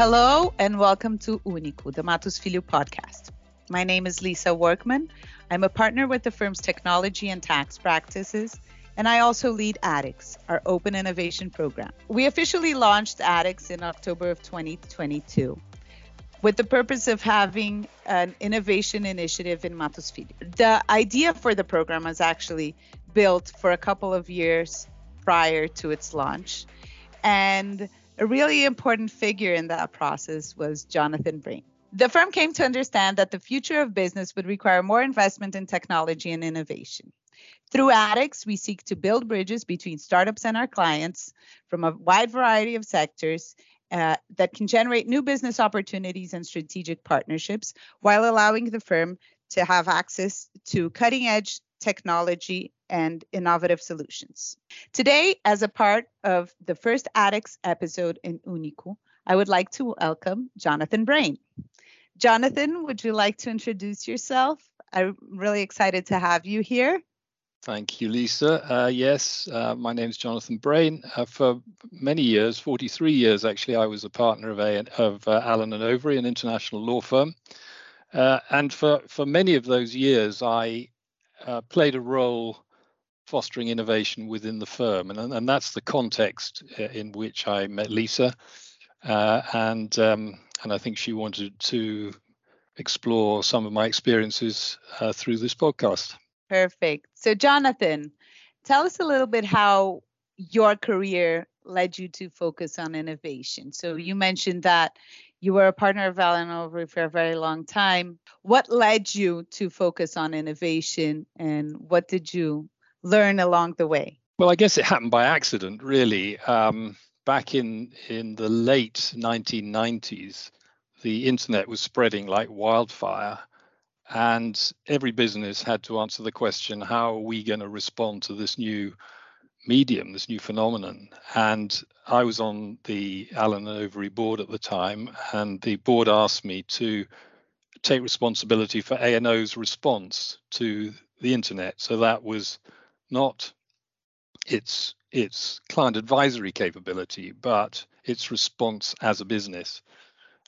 Hello and welcome to Unico, the Mattos Filho podcast. My name is Lisa Worcman. I'm a partner with the firm's technology and tax practices, and I also lead attix, our open innovation program. We officially launched attix in October of 2022 with the purpose of having an innovation initiative in Mattos Filho. The idea for the program was actually built for a couple of years prior to its launch. And a really important figure in that process was Jonathan Brayne. The firm came to understand that the future of business would require more investment in technology and innovation. Through attix, we seek to build bridges between startups and our clients from a wide variety of sectors uh, that can generate new business opportunities and strategic partnerships while allowing the firm to have access to cutting edge technology and innovative solutions. Today, as a part of the first attix episode in Unico, I would like to welcome Jonathan Brayne. Jonathan, would you like to introduce yourself? I'm really excited to have you here. Thank you, Lisa. Uh, yes, uh, my name is Jonathan Brayne. Uh, for many years, 43 years actually, I was a partner of, a, of uh, Allen and Overy, an international law firm. Uh, and for, for many of those years, I uh, played a role fostering innovation within the firm. And, and that's the context uh, in which I met Lisa. Uh, and, um, and I think she wanted to explore some of my experiences uh, through this podcast. Perfect. So, Jonathan, tell us a little bit how your career led you to focus on innovation. So, you mentioned that you were a partner of Allen Overy for a very long time. What led you to focus on innovation, and what did you learn along the way? Well, I guess it happened by accident, really. Um, back in in the late 1990s, the internet was spreading like wildfire, and every business had to answer the question how are we going to respond to this new medium, this new phenomenon? And I was on the Allen and Overy board at the time, and the board asked me to take responsibility for A&O's response to the internet. So that was not its its client advisory capability, but its response as a business.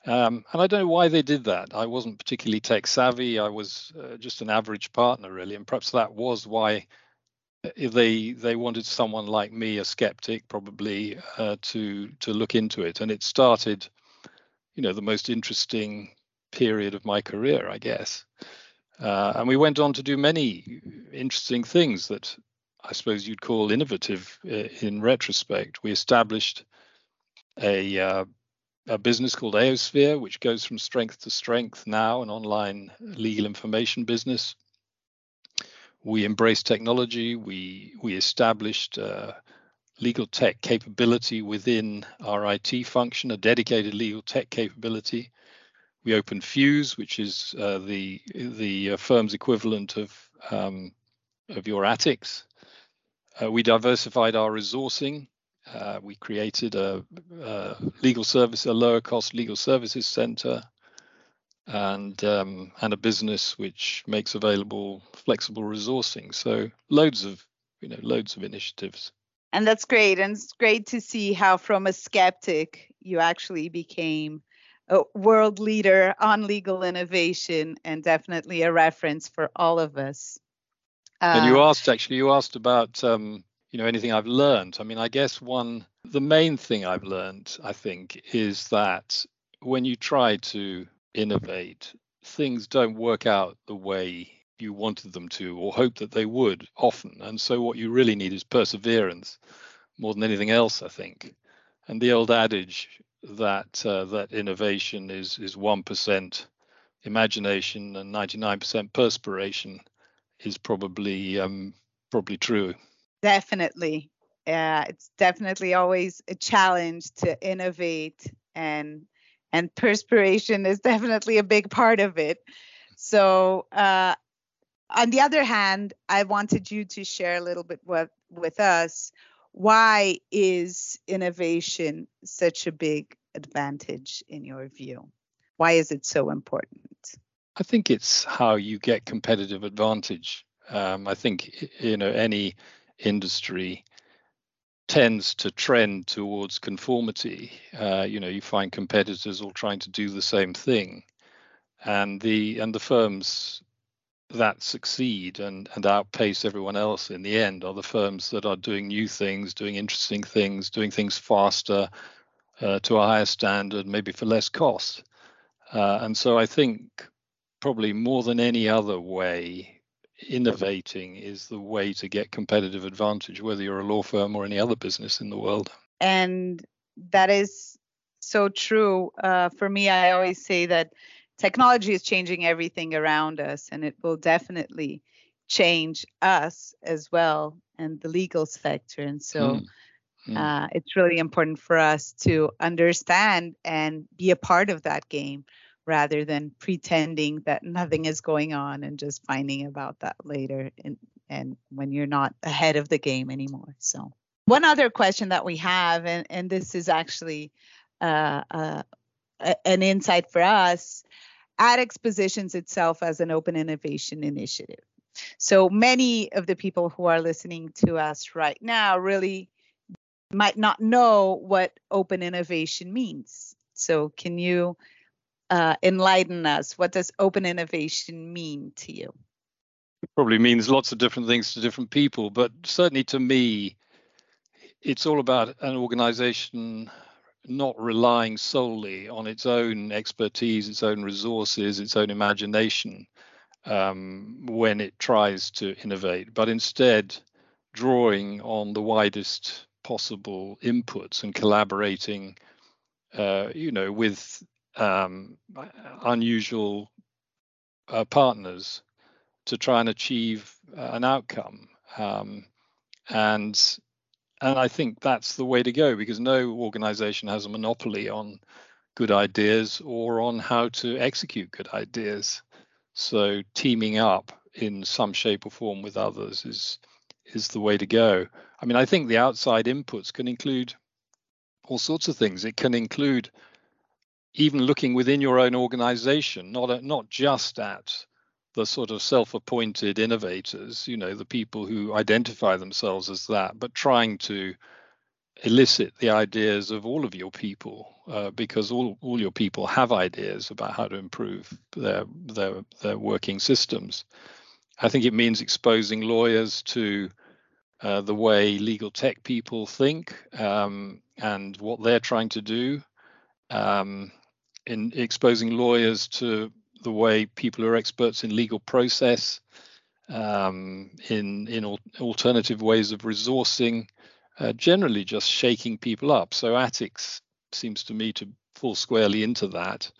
Um, and I don't know why they did that. I wasn't particularly tech savvy. I was uh, just an average partner, really, and perhaps that was why uh, they they wanted someone like me, a skeptic, probably, uh, to to look into it. And it started, you know, the most interesting period of my career, I guess. Uh, and we went on to do many interesting things that I suppose you'd call innovative uh, in retrospect. We established a uh, a business called Aosphere, which goes from strength to strength now, an online legal information business. We embraced technology. We we established uh, legal tech capability within our IT function, a dedicated legal tech capability. We opened Fuse, which is uh, the the uh, firm's equivalent of um, of your attix. Uh, we diversified our resourcing uh, we created a, a, legal service, a lower cost legal services center, and um, and a business which makes available flexible resourcing. So loads of you know loads of initiatives. And that's great, and it's great to see how from a skeptic you actually became a world leader on legal innovation and definitely a reference for all of us. Uh, and you uh, asked actually, you asked about um, you know anything I've learned. I mean, I guess one the main thing I've learned, I think, is that when you try to innovate, things don't work out the way you wanted them to or hope that they would often. And so what you really need is perseverance more than anything else, I think. And the old adage that uh, that innovation is is one percent imagination and 99% perspiration is probably um, probably true. Definitely. Yeah, it's definitely always a challenge to innovate and and perspiration is definitely a big part of it. So, uh, on the other hand, I wanted you to share a little bit with, with us why is innovation such a big advantage in your view? Why is it so important? I think it's how you get competitive advantage. Um, I think you know any industry tends to trend towards conformity. Uh, you know, you find competitors all trying to do the same thing, and the and the firms that succeed and, and outpace everyone else in the end are the firms that are doing new things, doing interesting things, doing things faster uh, to a higher standard, maybe for less cost. Uh, and so I think probably more than any other way, innovating is the way to get competitive advantage, whether you're a law firm or any other business in the world. And that is so true. Uh, for me, I always say that technology is changing everything around us, and it will definitely change us as well and the legal sector. And so mm. Mm. Uh, it's really important for us to understand and be a part of that game rather than pretending that nothing is going on and just finding about that later and, and when you're not ahead of the game anymore. So, one other question that we have, and, and this is actually uh, uh, an insight for us attix positions itself as an open innovation initiative. So many of the people who are listening to us right now really might not know what open innovation means. So can you uh, enlighten us? What does open innovation mean to you? It probably means lots of different things to different people, but certainly to me, it's all about an organization not relying solely on its own expertise, its own resources, its own imagination um, when it tries to innovate, but instead drawing on the widest possible inputs and collaborating, uh, you know, with um, unusual uh, partners to try and achieve uh, an outcome. Um, and and I think that's the way to go because no organization has a monopoly on good ideas or on how to execute good ideas. So teaming up in some shape or form with others is is the way to go. I mean, I think the outside inputs can include all sorts of things. It can include even looking within your own organization, not not just at the sort of self-appointed innovators, you know, the people who identify themselves as that, but trying to elicit the ideas of all of your people, uh, because all, all your people have ideas about how to improve their their their working systems. I think it means exposing lawyers to uh, the way legal tech people think um, and what they're trying to do, um, in exposing lawyers to the way people are experts in legal process, um, in in al- alternative ways of resourcing, uh, generally just shaking people up. So attix seems to me to fall squarely into that.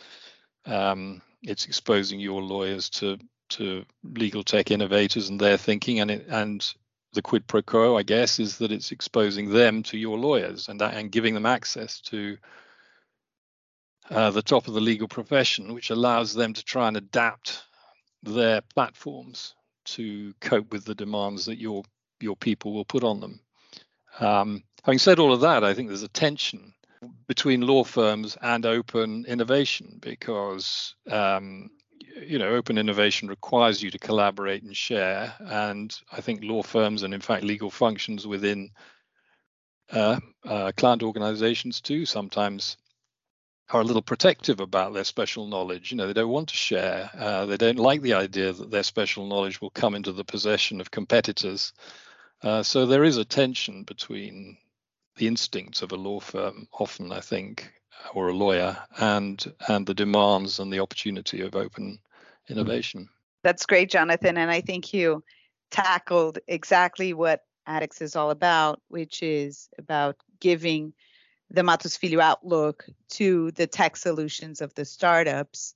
Um, it's exposing your lawyers to to legal tech innovators and their thinking, and it, and the quid pro quo, I guess, is that it's exposing them to your lawyers and and giving them access to uh, the top of the legal profession, which allows them to try and adapt their platforms to cope with the demands that your your people will put on them. Um, having said all of that, I think there's a tension between law firms and open innovation because um, you know open innovation requires you to collaborate and share, and I think law firms and in fact legal functions within uh, uh, client organizations too sometimes are a little protective about their special knowledge. You know, they don't want to share. Uh, they don't like the idea that their special knowledge will come into the possession of competitors. Uh, so there is a tension between the instincts of a law firm, often I think, or a lawyer, and and the demands and the opportunity of open innovation. That's great, Jonathan, and I think you tackled exactly what attix is all about, which is about giving the Mattos Filho outlook to the tech solutions of the startups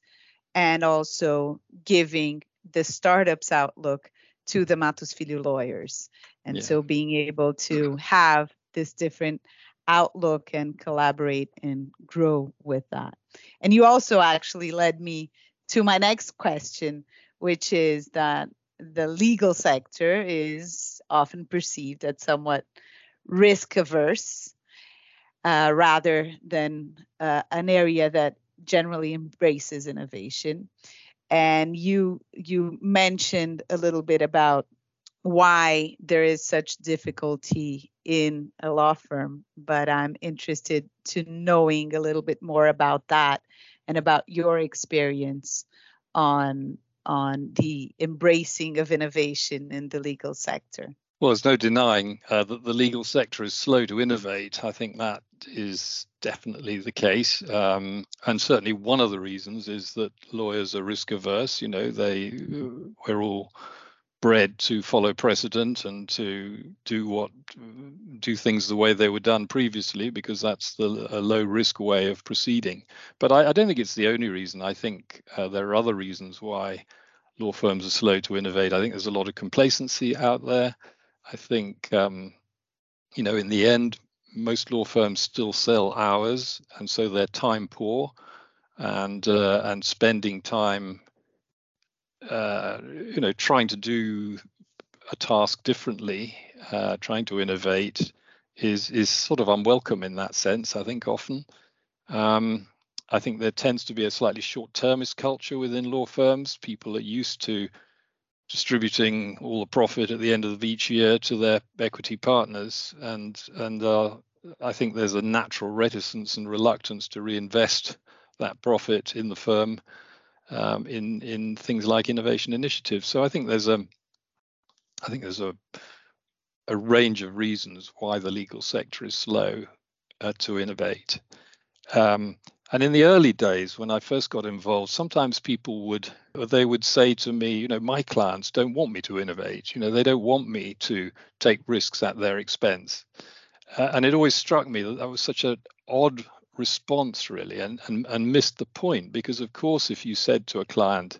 and also giving the startups outlook to the Mattos Filho lawyers. And yeah. so being able to have this different outlook and collaborate and grow with that. And you also actually led me to my next question, which is that the legal sector is often perceived as somewhat risk averse uh, rather than uh, an area that generally embraces innovation. And you you mentioned a little bit about why there is such difficulty in a law firm, but I'm interested to knowing a little bit more about that and about your experience on on the embracing of innovation in the legal sector. Well, there's no denying uh, that the legal sector is slow to innovate. I think that is definitely the case, um, and certainly one of the reasons is that lawyers are risk averse. You know, they we're all bred to follow precedent and to do what do things the way they were done previously because that's the low risk way of proceeding. But I, I don't think it's the only reason. I think uh, there are other reasons why law firms are slow to innovate. I think there's a lot of complacency out there i think um, you know in the end most law firms still sell hours and so they're time poor and uh, and spending time uh, you know, trying to do a task differently, uh, trying to innovate, is is sort of unwelcome in that sense. I think often. Um, I think there tends to be a slightly short-termist culture within law firms. People are used to distributing all the profit at the end of each year to their equity partners, and and uh, I think there's a natural reticence and reluctance to reinvest that profit in the firm um, in in things like innovation initiatives. So I think there's a I think there's a a range of reasons why the legal sector is slow uh, to innovate. Um, and in the early days, when I first got involved, sometimes people would they would say to me, you know, my clients don't want me to innovate. You know, they don't want me to take risks at their expense. Uh, and it always struck me that that was such an odd response really and, and and missed the point because of course if you said to a client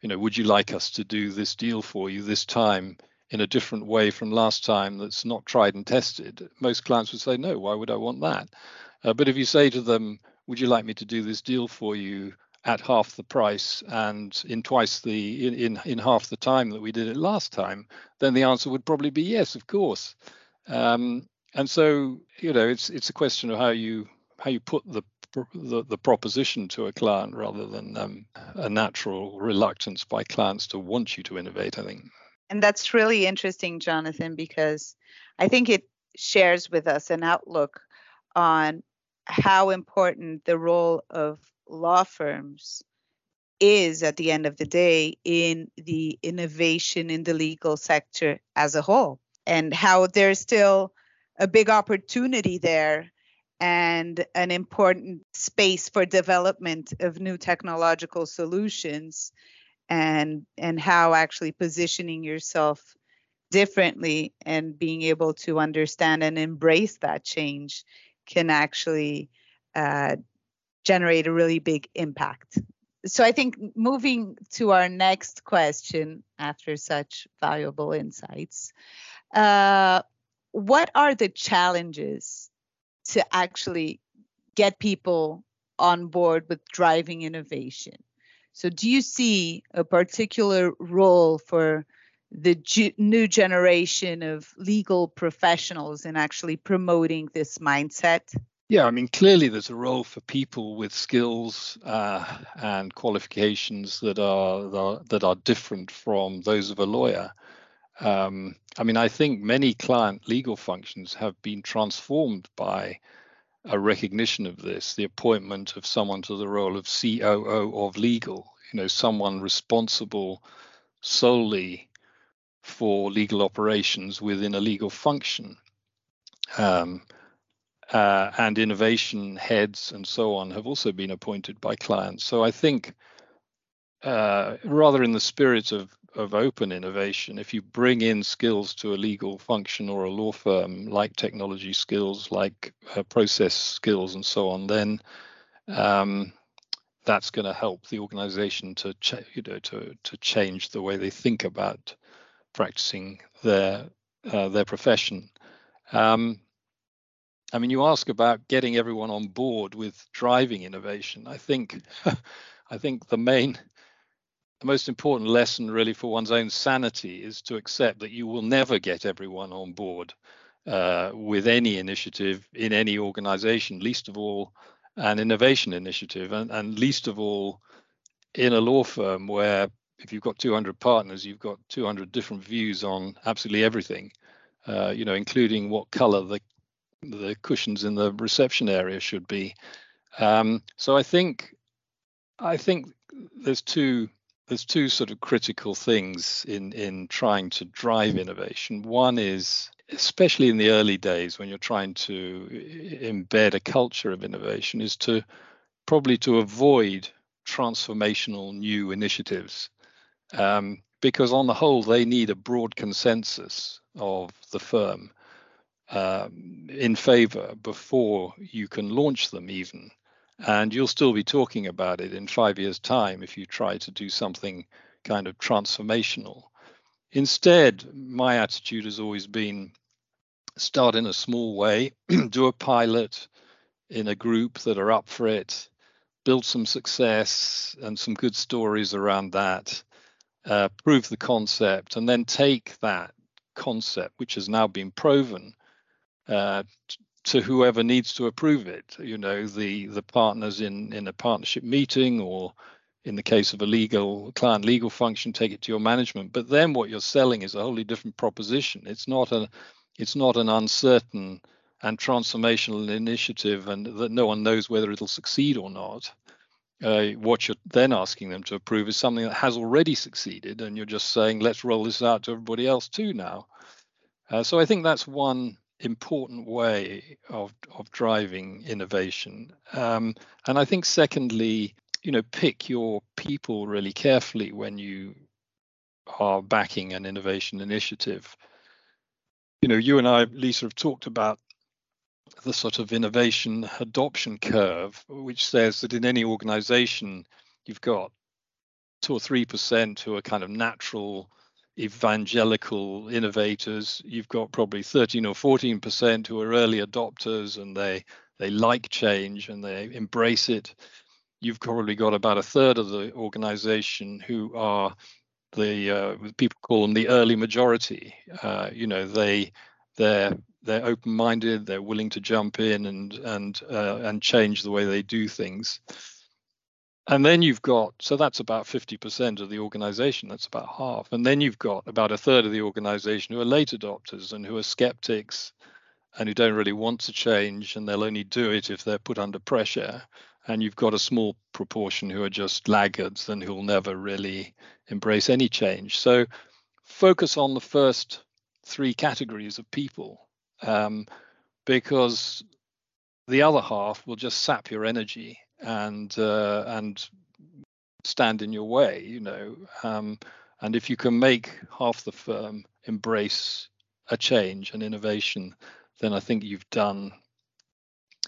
you know would you like us to do this deal for you this time in a different way from last time that's not tried and tested most clients would say no why would i want that uh, but if you say to them would you like me to do this deal for you at half the price and in twice the in, in, in half the time that we did it last time then the answer would probably be yes of course um, and so you know it's it's a question of how you how you put the the, the proposition to a client rather than um, a natural reluctance by clients to want you to innovate. I think. And that's really interesting, Jonathan, because I think it shares with us an outlook on how important the role of law firms is at the end of the day in the innovation in the legal sector as a whole, and how there's still a big opportunity there and an important space for development of new technological solutions and and how actually positioning yourself differently and being able to understand and embrace that change can actually uh, generate a really big impact. So I think moving to our next question after such valuable insights, uh, what are the challenges to actually get people on board with driving innovation. So, do you see a particular role for the ju- new generation of legal professionals in actually promoting this mindset? Yeah, I mean, clearly there's a role for people with skills uh, and qualifications that are that are different from those of a lawyer. Um, I mean, I think many client legal functions have been transformed by a recognition of this, the appointment of someone to the role of COO of legal, you know, someone responsible solely for legal operations within a legal function. Um, uh, and innovation heads and so on have also been appointed by clients. So I think, uh, rather in the spirit of of open innovation, if you bring in skills to a legal function or a law firm, like technology skills, like uh, process skills, and so on, then um, that's going to help the organization to ch- you know to to change the way they think about practicing their uh, their profession. Um, I mean, you ask about getting everyone on board with driving innovation. I think I think the main the most important lesson really for one's own sanity is to accept that you will never get everyone on board uh, with any initiative in any organization, least of all an innovation initiative, and, and least of all in a law firm where if you've got 200 partners, you've got 200 different views on absolutely everything, uh, you know, including what color the the cushions in the reception area should be. Um, so I think I think there's two there's two sort of critical things in in trying to drive innovation. One is especially in the early days when you're trying to embed a culture of innovation is to probably to avoid transformational new initiatives um, because on the whole they need a broad consensus of the firm um, in favor before you can launch them even. And you'll still be talking about it in five years time if you try to do something kind of transformational. Instead my attitude has always been start in a small way do a pilot in a group that are up for it build some success and some good stories around that uh, prove the concept and then take that concept which has now been proven uh, to whoever needs to approve it. You know, the the partners in in a partnership meeting, or in the case of a legal client legal function, take it to your management. But then what you're selling is a wholly different proposition. It's not a it's not an uncertain and transformational initiative, and that no one knows whether it'll succeed or not. Uh, what you're then asking them to approve is something that has already succeeded, and you're just saying, let's roll this out to everybody else too now. Uh, so I think that's one important way of of driving innovation. Um, and I think secondly, you know, pick your people really carefully when you are backing an innovation initiative. You know, you and I, Lisa, have talked about the sort of innovation adoption curve, which says that in any organization, you've got two or three percent who are kind of natural evangelical innovators. You've got probably 13 or 14 percent who are early adopters and they they like change and they embrace it. You've probably got about a third of the organization who are the uh, people call them the early majority. Uh, you know, they they're they're open-minded, they're willing to jump in and and uh, and change the way they do things. And then you've got, so that's about 50% of the organization, that's about half. And then you've got about a third of the organization who are late adopters and who are skeptics and who don't really want to change and they'll only do it if they're put under pressure. And you've got a small proportion who are just laggards and who'll never really embrace any change. So focus on the first three categories of people um, because the other half will just sap your energy and uh, and stand in your way, you know. Um, and if you can make half the firm embrace a change and innovation, then I think you've done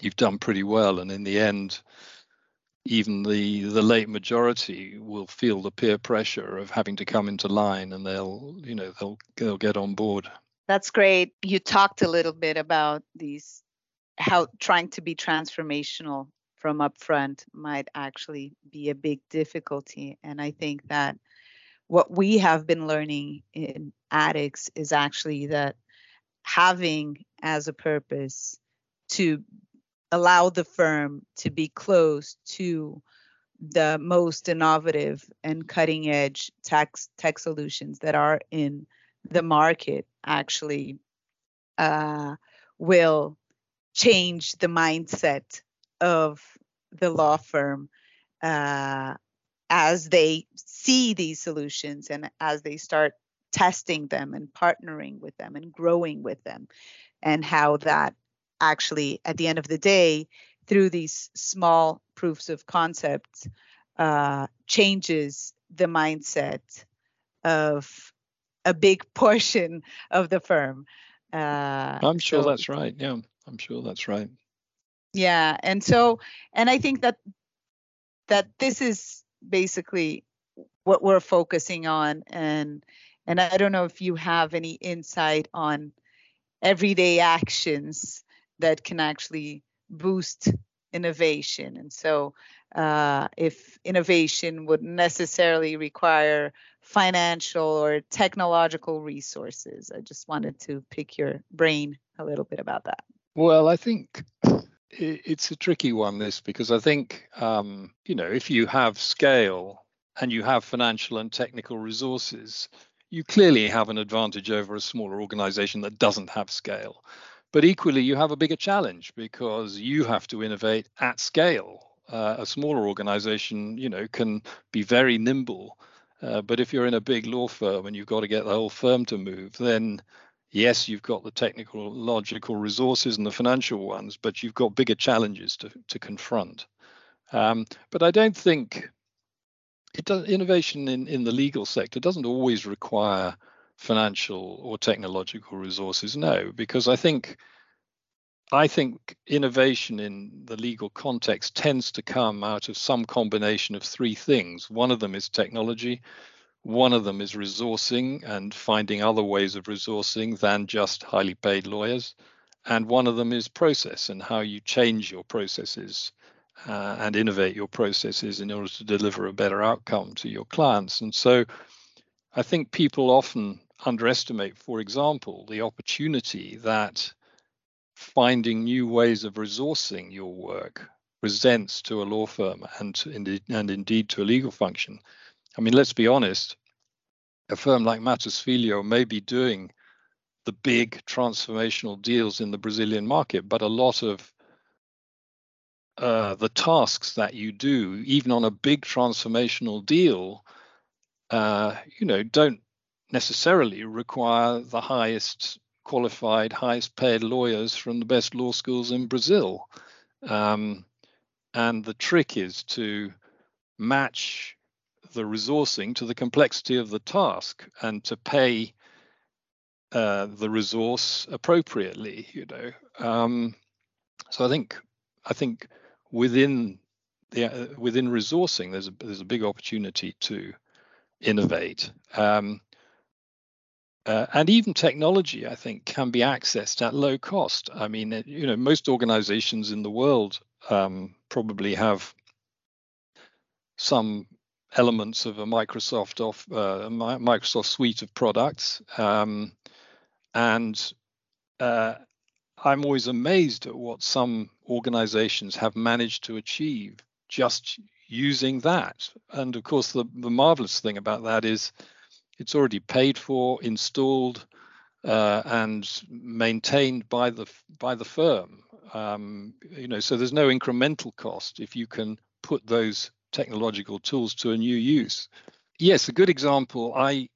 you've done pretty well. And in the end, even the the late majority will feel the peer pressure of having to come into line, and they'll you know they'll they'll get on board. That's great. You talked a little bit about these how trying to be transformational from upfront might actually be a big difficulty. And I think that what we have been learning in attix is actually that having as a purpose to allow the firm to be close to the most innovative and cutting edge tech, tech solutions that are in the market actually uh, will change the mindset of the law firm uh, as they see these solutions and as they start testing them and partnering with them and growing with them, and how that actually, at the end of the day, through these small proofs of concept, uh, changes the mindset of a big portion of the firm. Uh, I'm sure so, that's right. Yeah, I'm sure that's right yeah and so and i think that that this is basically what we're focusing on and and i don't know if you have any insight on everyday actions that can actually boost innovation and so uh, if innovation would necessarily require financial or technological resources i just wanted to pick your brain a little bit about that well i think it's a tricky one this because I think um, you know if you have scale and you have financial and technical resources, you clearly have an advantage over a smaller organization that doesn't have scale. But equally, you have a bigger challenge because you have to innovate at scale. Uh, a smaller organization, you know, can be very nimble. Uh, but if you're in a big law firm and you've got to get the whole firm to move, then yes, you've got the technical, logical resources and the financial ones, but you've got bigger challenges to, to confront. Um, but I don't think it does, innovation in, in the legal sector doesn't always require financial or technological resources. No, because I think I think innovation in the legal context tends to come out of some combination of three things. One of them is technology, one of them is resourcing and finding other ways of resourcing than just highly paid lawyers. And one of them is process and how you change your processes uh, and innovate your processes in order to deliver a better outcome to your clients. And so I think people often underestimate, for example, the opportunity that finding new ways of resourcing your work presents to a law firm and indeed, and indeed to a legal function. I mean, let's be honest, a firm like Mattos Filho may be doing the big transformational deals in the Brazilian market, but a lot of uh, the tasks that you do, even on a big transformational deal, uh, you know, don't necessarily require the highest qualified, highest paid lawyers from the best law schools in Brazil. Um, and the trick is to match the resourcing to the complexity of the task and to pay uh, the resource appropriately. You know, um, so I think I think within the uh, within resourcing, there's a there's a big opportunity to innovate. Um, uh, and even technology, I think, can be accessed at low cost. I mean, you know, most organizations in the world um, probably have some elements of a Microsoft of uh, Microsoft suite of products, um, and uh, I'm always amazed at what some organizations have managed to achieve just using that. And of course, the, the marvelous thing about that is it's already paid for, installed, uh, and maintained by the by the firm. Um, you know, so there's no incremental cost if you can put those technological tools to a new use. Yes, a good example I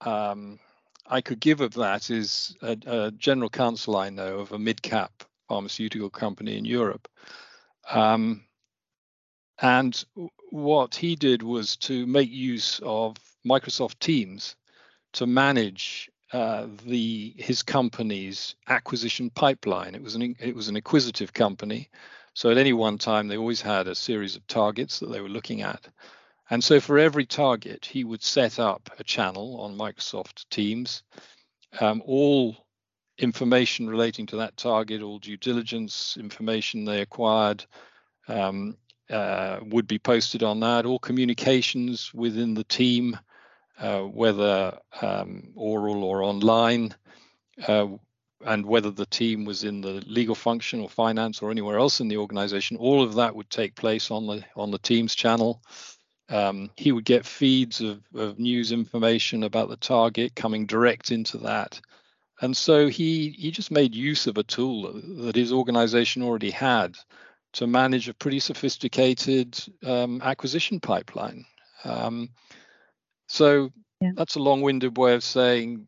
um, I could give of that is a, a, general counsel I know of a mid-cap pharmaceutical company in Europe. Um, and what he did was to make use of Microsoft Teams to manage uh, the his company's acquisition pipeline. It was an it was an acquisitive company, so at any one time they always had a series of targets that they were looking at, and so for every target he would set up a channel on Microsoft Teams. Um, all information relating to that target, all due diligence information they acquired, um, uh, would be posted on that. All communications within the team whether um, oral or online, uh, and whether the team was in the legal function or finance or anywhere else in the organization, all of that would take place on the on the Teams channel. Um, he would get feeds of, of news information about the target coming direct into that. And so he he just made use of a tool that his organization already had to manage a pretty sophisticated um, acquisition pipeline. Um, so yeah. that's a long-winded way of saying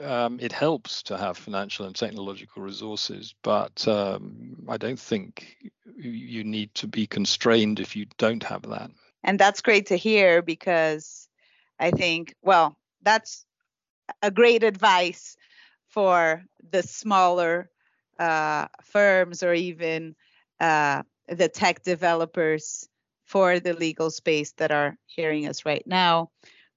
um, it helps to have financial and technological resources, but um, I don't think you need to be constrained if you don't have that. And that's great to hear because I think, well, that's a great advice for the smaller uh, firms or even uh, the tech developers for the legal space that are hearing us right now.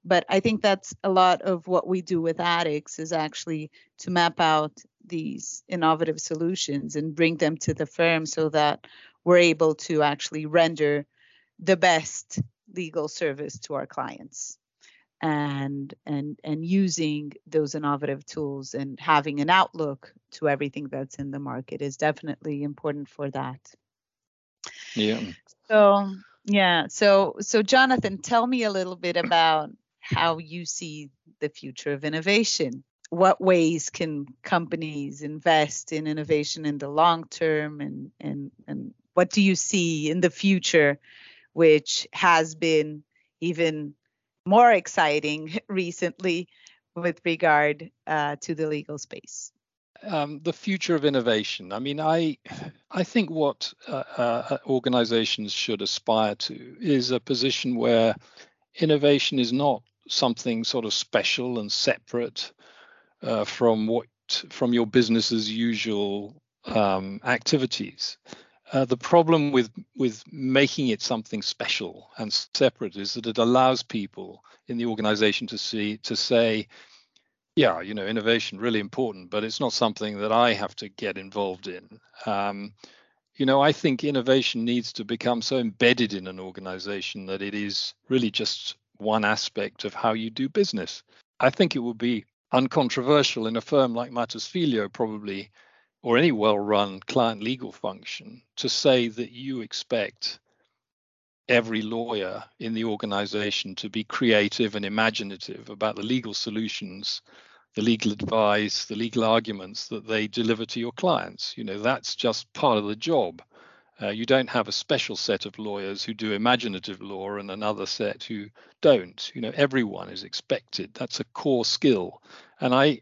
But I think that's a lot of what we do with attix is actually to map out these innovative solutions and bring them to the firm so that we're able to actually render the best legal service to our clients and and and using those innovative tools and having an outlook to everything that's in the market is definitely important for that yeah so Yeah. So so Jonathan, tell me a little bit about how you see the future of innovation. What ways can companies invest in innovation in the long term and and and what do you see in the future which has been even more exciting recently with regard uh, to the legal space? Um, the future of innovation. I mean, I I think what uh, uh, organizations should aspire to is a position where innovation is not something sort of special and separate uh, from what from your business as usual um, activities. Uh, the problem with with making it something special and separate is that it allows people in the organization to see to say, yeah, you know, innovation really important, but it's not something that I have to get involved in. Um, you know, I think innovation needs to become so embedded in an organization that it is really just one aspect of how you do business. I think it would be uncontroversial in a firm like Mattos Filho, probably, or any well run client legal function, to say that you expect every lawyer in the organization to be creative and imaginative about the legal solutions the legal advice the legal arguments that they deliver to your clients you know that's just part of the job uh, you don't have a special set of lawyers who do imaginative law and another set who don't. You know, everyone is expected. That's a core skill, and I,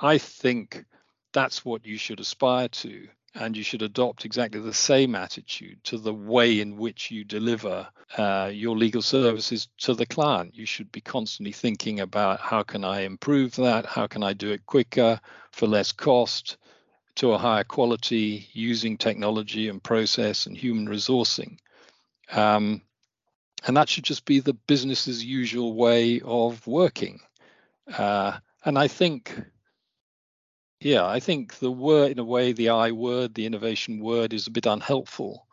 I think that's what you should aspire to, and you should adopt exactly the same attitude to the way in which you deliver uh, your legal services to the client. You should be constantly thinking about how can I improve that? How can I do it quicker for less cost? to a higher quality using technology and process and human resourcing. Um, and that should just be the business as usual way of working. Uh, and I think, yeah, I think the word, in a way, the I word, the innovation word, is a bit unhelpful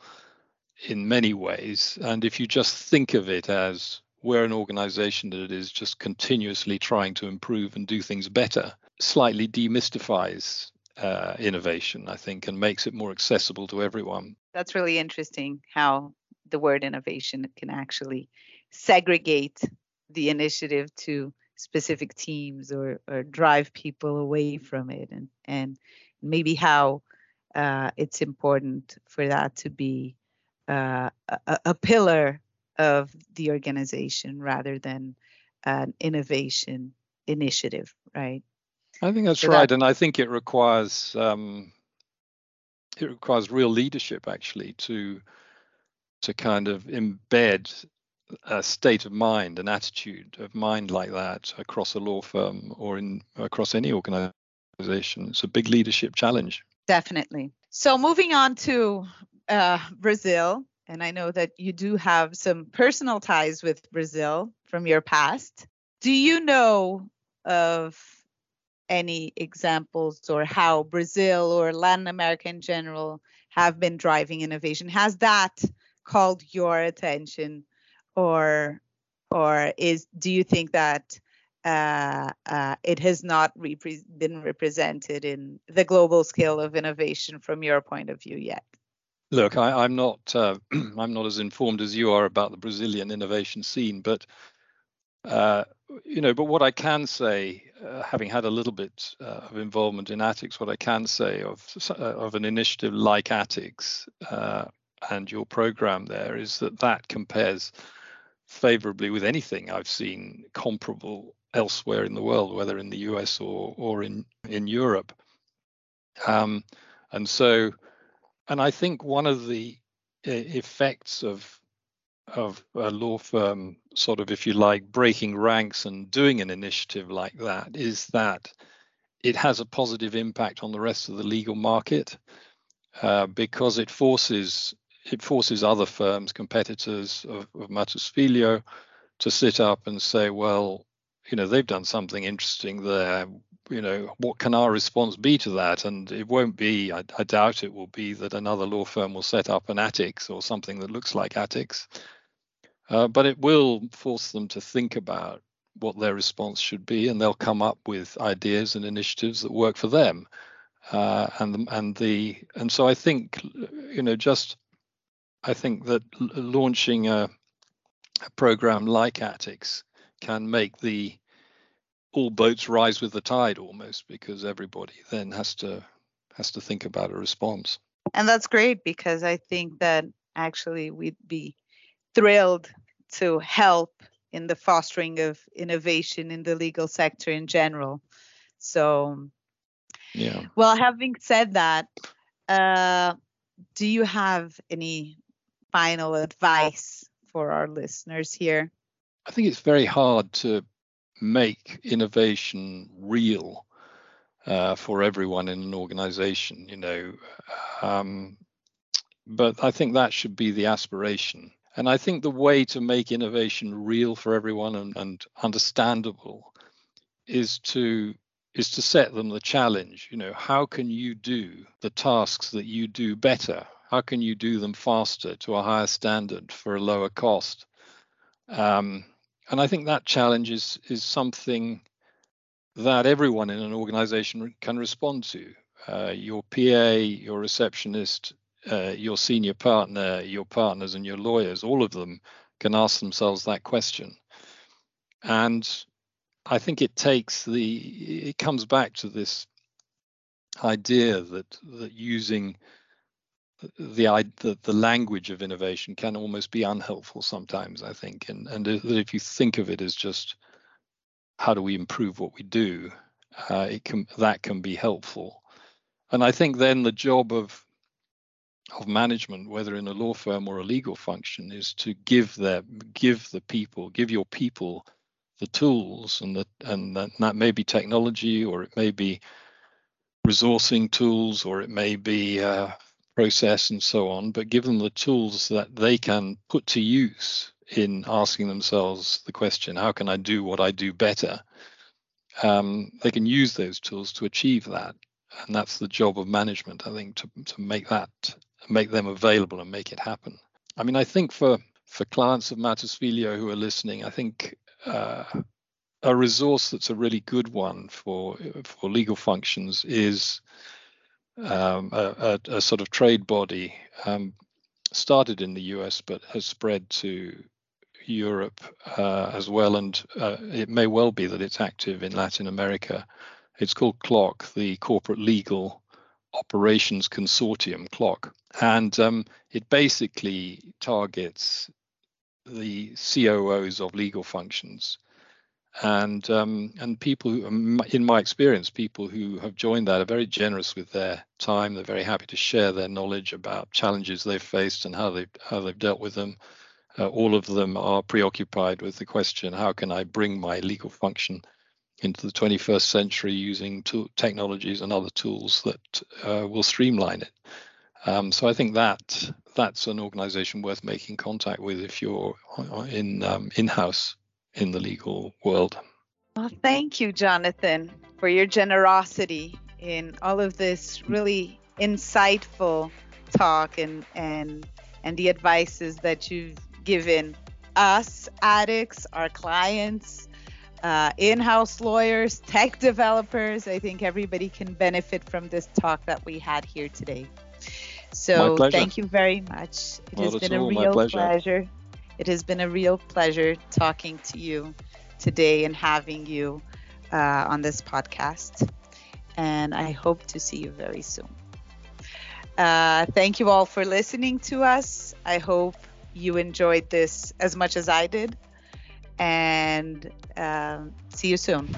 in many ways. And if you just think of it as we're an organization that is just continuously trying to improve and do things better, slightly demystifies uh, innovation, I think, and makes it more accessible to everyone. That's really interesting how the word innovation can actually segregate the initiative to specific teams or, or drive people away from it and, and maybe how uh, it's important for that to be uh, a, a, pillar of the organization rather than an innovation initiative, right? I think that's so right, that, and I think it requires um, it requires real leadership actually to to kind of embed a state of mind, an attitude of mind like that across a law firm or in across any organization. It's a big leadership challenge. Definitely. So moving on to uh, Brazil, and I know that you do have some personal ties with Brazil from your past. Do you know of any examples or how Brazil or Latin America in general have been driving innovation? Has that called your attention, or or is do you think that uh, uh, it has not repre- been represented in the global scale of innovation from your point of view yet? Look, I, am not uh, I'm not as informed as you are about the Brazilian innovation scene, but uh, you know, but what I can say, uh, having had a little bit uh, of involvement in attix, what I can say of of an initiative like uh, and your program there is that that compares favorably with anything I've seen comparable elsewhere in the world, whether in the US or or in in Europe. Um, and so, and I think one of the effects of of a law firm sort of if you like breaking ranks and doing an initiative like that is that it has a positive impact on the rest of the legal market uh, because it forces it forces other firms competitors of, of Mattos Filho to sit up and say well you know they've done something interesting there. You know what can our response be to that? And it won't be I, I doubt it will be that another law firm will set up an attix or something that looks like attix. Uh, but it will force them to think about what their response should be, and they'll come up with ideas and initiatives that work for them. Uh, and and the and so I think you know just I think that l- launching a, a program like attix can make the all boats rise with the tide almost because everybody then has to has to think about a response. And that's great because I think that actually we'd be thrilled to help in the fostering of innovation in the legal sector in general. So, yeah. Well, having said that, uh, do you have any final advice for our listeners here? I think it's very hard to make innovation real uh, for everyone in an organization, you know. Um, but I think that should be the aspiration. And I think the way to make innovation real for everyone and, and understandable is to is to set them the challenge. You know, how can you do the tasks that you do better? How can you do them faster to a higher standard for a lower cost? Um, and I think that challenge is is something that everyone in an organization can respond to. Uh, your PA, your receptionist, uh, your senior partner, your partners, and your lawyers, all of them can ask themselves that question. And I think it takes the, it comes back to this idea that that using the, the the language of innovation can almost be unhelpful sometimes i think. And and if you think of it as just how do we improve what we do uh, it can that can be helpful. And i think then the job of of management whether in a law firm or a legal function is to give their give the people give your people the tools and that and that, that may be technology or it may be resourcing tools or it may be uh, process and so on, but give them the tools that they can put to use in asking themselves the question, how can I do what I do better? Um, they can use those tools to achieve that. And that's the job of management, I think, to, to make that, make them available and make it happen. I mean, I think for, for clients of Mattos Filho who are listening, I think uh, a resource that's a really good one for, for legal functions is um, a, a, a, sort of trade body um, started in the US but has spread to Europe uh, as well, and uh, it may well be that it's active in Latin America. It's called CLOC, the Corporate Legal Operations Consortium, CLOC, and um, it basically targets the COOs of legal functions and um, and people who, um, in my experience, people who have joined that are very generous with their time. They're very happy to share their knowledge about challenges they've faced and how they how they've dealt with them. Uh, all of them are preoccupied with the question: How can I bring my legal function into the 21st century using technologies and other tools that uh, will streamline it? Um, so I think that that's an organization worth making contact with if you're uh, in um, in-house in the legal world. Well, thank you, Jonathan, for your generosity in all of this really insightful talk and and and the advices that you've given us attix, our clients, uh, in-house lawyers, tech developers. I think everybody can benefit from this talk that we had here today. So thank you very much. It Not has been a real pleasure. pleasure. It has been a real pleasure talking to you today and having you uh, on this podcast. And I hope to see you very soon. Uh, thank you all for listening to us. I hope you enjoyed this as much as I did. And uh, see you soon.